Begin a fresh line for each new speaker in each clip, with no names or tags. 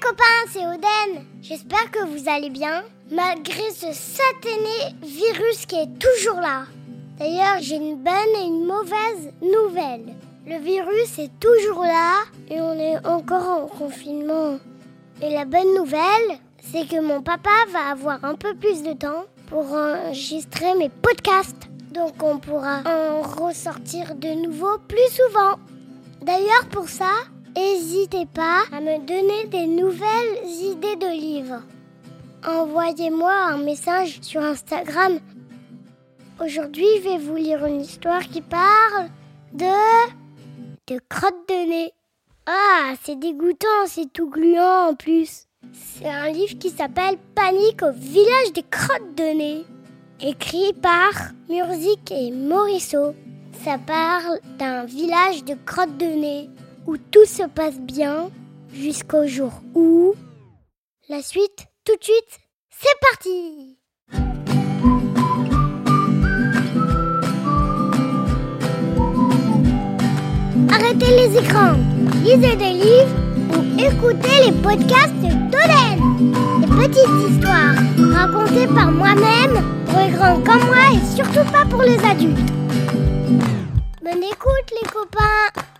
copains, c'est Oden. J'espère que vous allez bien, malgré ce satané virus qui est toujours là. D'ailleurs, j'ai une bonne et une mauvaise nouvelle. Le virus est toujours là et on est encore en confinement. Et la bonne nouvelle, c'est que mon papa va avoir un peu plus de temps pour enregistrer mes podcasts. Donc on pourra en ressortir de nouveau plus souvent. D'ailleurs, pour ça, n'hésitez pas à me donner des nouvelles idées de livres. Envoyez-moi un message sur Instagram. Aujourd'hui, je vais vous lire une histoire qui parle de... de crotte de nez. Ah, c'est dégoûtant, c'est tout gluant en plus. C'est un livre qui s'appelle Panique au village des crottes de nez, écrit par Murzik et Morisseau. Ça parle d'un village de crottes de nez où tout se passe bien jusqu'au jour où... La suite, tout de suite, c'est parti Arrêtez les écrans, lisez des livres ou écoutez les podcasts d'Oden. Des petites histoires racontées par moi-même pour les grands comme moi et surtout pas pour les adultes. Bonne écoute les copains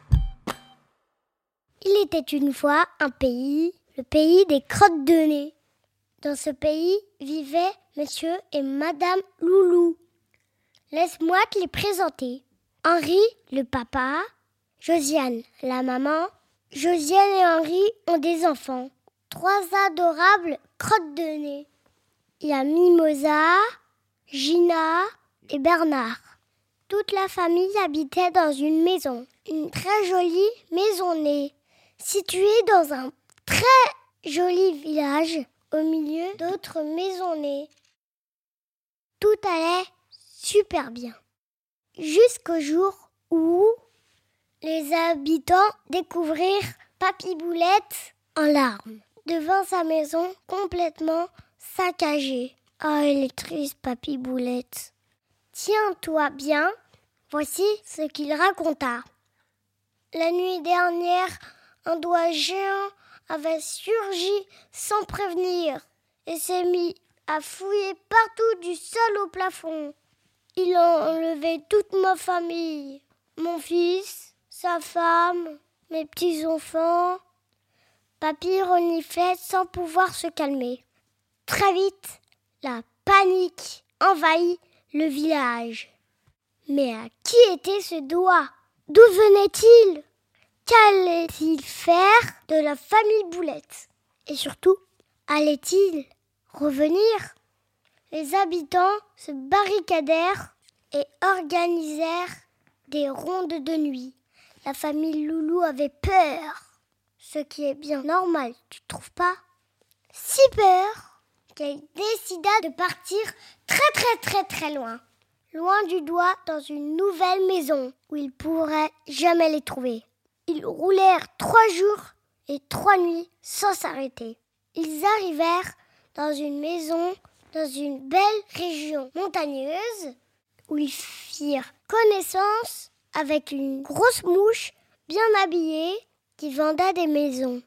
il était une fois un pays, le pays des crottes de nez. Dans ce pays vivaient monsieur et madame Loulou. Laisse-moi te les présenter. Henri, le papa, Josiane, la maman. Josiane et Henri ont des enfants. Trois adorables crottes de nez. Il y a Mimosa, Gina et Bernard. Toute la famille habitait dans une maison, une très jolie maisonnée situé dans un très joli village au milieu d'autres maisonnées. Tout allait super bien. Jusqu'au jour où les habitants découvrirent Papy Boulette en larmes devant sa maison complètement saccagée. Ah, oh, elle est triste, Papy Boulette. Tiens-toi bien, voici ce qu'il raconta. La nuit dernière, un doigt géant avait surgi sans prévenir et s'est mis à fouiller partout du sol au plafond. Il a enlevé toute ma famille, mon fils, sa femme, mes petits-enfants. Papy reniflait sans pouvoir se calmer. Très vite, la panique envahit le village. Mais à qui était ce doigt? D'où venait-il? Qu'allait-il faire de la famille Boulette? Et surtout, allait-il revenir? Les habitants se barricadèrent et organisèrent des rondes de nuit. La famille Loulou avait peur, ce qui est bien normal, tu trouves pas? Si peur qu'elle décida de partir très très très très loin, loin du doigt dans une nouvelle maison où il pourrait jamais les trouver. Ils roulèrent trois jours et trois nuits sans s'arrêter. Ils arrivèrent dans une maison dans une belle région montagneuse où ils firent connaissance avec une grosse mouche bien habillée qui vendait des maisons.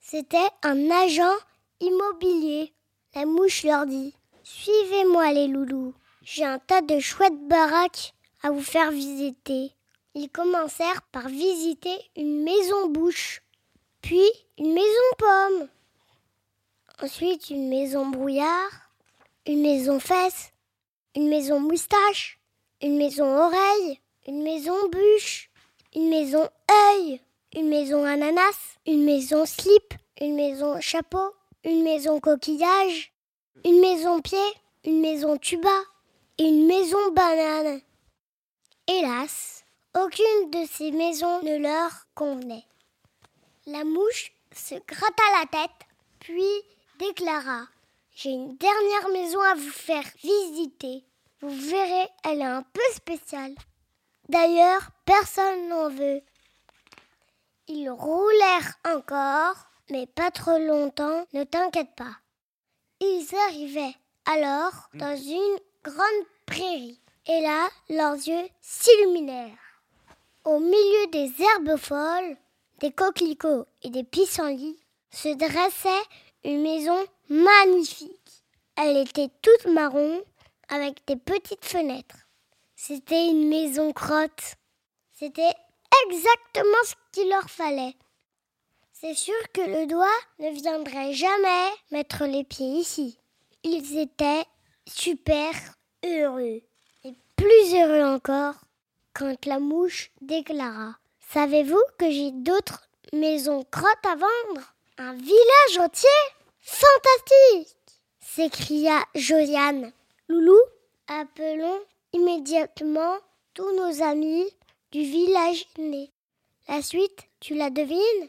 C'était un agent immobilier. La mouche leur dit Suivez-moi les loulous. J'ai un tas de chouettes baraques à vous faire visiter. Ils commencèrent par visiter une maison bouche, puis une maison pomme, ensuite une maison brouillard, une maison fesse, une maison moustache, une maison oreille, une maison bûche, une maison œil, une maison ananas, une maison slip, une maison chapeau, une maison coquillage, une maison pied, une maison tuba et une maison banane. Hélas, aucune de ces maisons ne leur convenait. La mouche se gratta la tête, puis déclara J'ai une dernière maison à vous faire visiter. Vous verrez, elle est un peu spéciale. D'ailleurs, personne n'en veut. Ils roulèrent encore, mais pas trop longtemps, ne t'inquiète pas. Ils arrivaient alors dans une grande prairie, et là, leurs yeux s'illuminèrent. Au milieu des herbes folles, des coquelicots et des pissenlits, se dressait une maison magnifique. Elle était toute marron avec des petites fenêtres. C'était une maison crotte. C'était exactement ce qu'il leur fallait. C'est sûr que le doigt ne viendrait jamais mettre les pieds ici. Ils étaient super heureux. Et plus heureux encore quand la mouche déclara Savez-vous que j'ai d'autres maisons crottes à vendre? Un village entier? Fantastique s'écria Josiane. Loulou, appelons immédiatement tous nos amis du village né. La suite, tu la devines?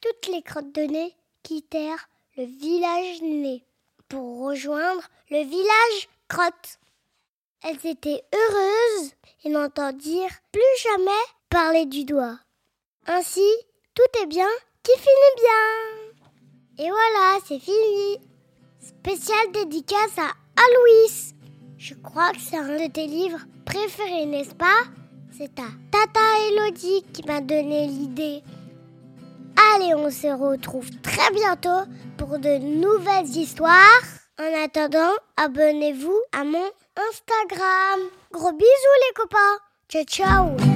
Toutes les crottes de nez quittèrent le village né pour rejoindre le village crotte. Elles étaient heureuses et n'entendirent plus jamais parler du doigt. Ainsi, tout est bien qui finit bien. Et voilà, c'est fini. Spéciale dédicace à Aloïs. Je crois que c'est un de tes livres préférés, n'est-ce pas? C'est ta tata Elodie qui m'a donné l'idée. Allez, on se retrouve très bientôt pour de nouvelles histoires. En attendant, abonnez-vous à mon Instagram. Gros bisous les copains. Ciao ciao